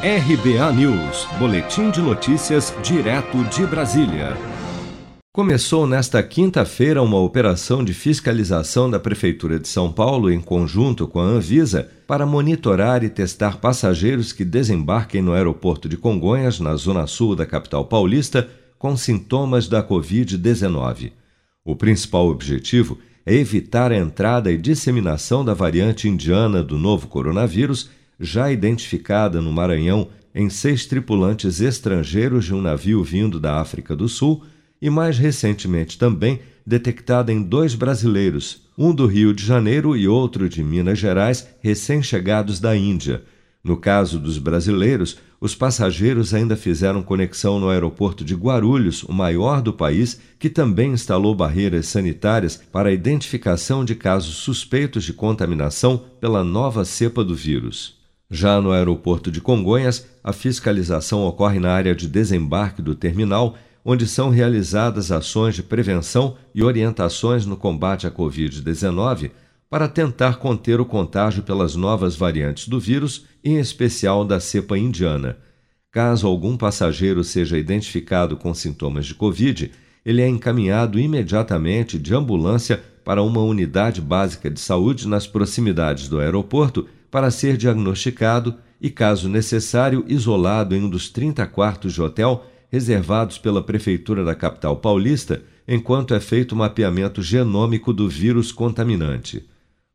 RBA News, Boletim de Notícias, direto de Brasília. Começou nesta quinta-feira uma operação de fiscalização da Prefeitura de São Paulo, em conjunto com a Anvisa, para monitorar e testar passageiros que desembarquem no aeroporto de Congonhas, na zona sul da capital paulista, com sintomas da Covid-19. O principal objetivo é evitar a entrada e disseminação da variante indiana do novo coronavírus, já identificada no Maranhão em seis tripulantes estrangeiros de um navio vindo da África do Sul e mais recentemente também detectada em dois brasileiros, um do Rio de Janeiro e outro de Minas Gerais, recém-chegados da Índia. No caso dos brasileiros, os passageiros ainda fizeram conexão no aeroporto de Guarulhos, o maior do país, que também instalou barreiras sanitárias para a identificação de casos suspeitos de contaminação pela nova cepa do vírus. Já no aeroporto de Congonhas, a fiscalização ocorre na área de desembarque do terminal onde são realizadas ações de prevenção e orientações no combate à Covid-19 para tentar conter o contágio pelas novas variantes do vírus, em especial da cepa indiana. Caso algum passageiro seja identificado com sintomas de Covid, ele é encaminhado imediatamente de ambulância para uma unidade básica de saúde nas proximidades do aeroporto para ser diagnosticado e, caso necessário, isolado em um dos 30 quartos de hotel reservados pela Prefeitura da capital paulista, enquanto é feito o mapeamento genômico do vírus contaminante.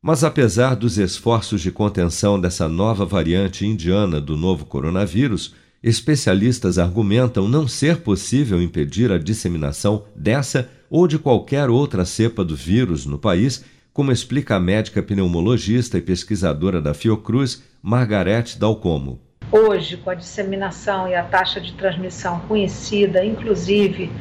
Mas apesar dos esforços de contenção dessa nova variante indiana do novo coronavírus, especialistas argumentam não ser possível impedir a disseminação dessa ou de qualquer outra cepa do vírus no país, como explica a médica pneumologista e pesquisadora da Fiocruz, Margarete Dalcomo. Hoje, com a disseminação e a taxa de transmissão conhecida, inclusive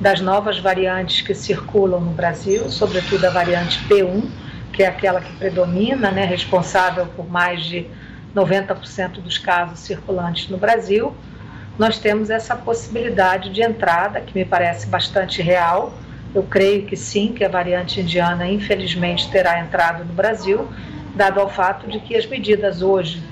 das novas variantes que circulam no Brasil, sobretudo a variante P1, que é aquela que predomina, né, responsável por mais de 90% dos casos circulantes no Brasil, nós temos essa possibilidade de entrada, que me parece bastante real. Eu creio que sim, que a variante indiana, infelizmente, terá entrado no Brasil, dado ao fato de que as medidas hoje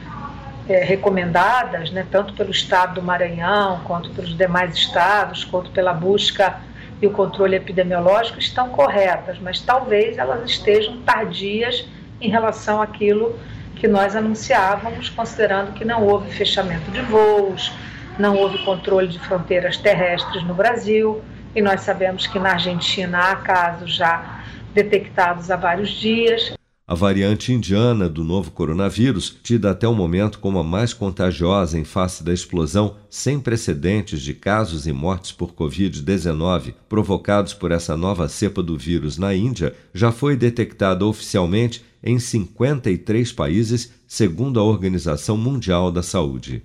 é, recomendadas, né, tanto pelo Estado do Maranhão, quanto pelos demais estados, quanto pela busca e o controle epidemiológico, estão corretas, mas talvez elas estejam tardias em relação àquilo que nós anunciávamos, considerando que não houve fechamento de voos, não houve controle de fronteiras terrestres no Brasil, e nós sabemos que na Argentina há casos já detectados há vários dias. A variante indiana do novo coronavírus, tida até o momento como a mais contagiosa em face da explosão sem precedentes de casos e mortes por Covid-19 provocados por essa nova cepa do vírus na Índia, já foi detectada oficialmente em 53 países, segundo a Organização Mundial da Saúde.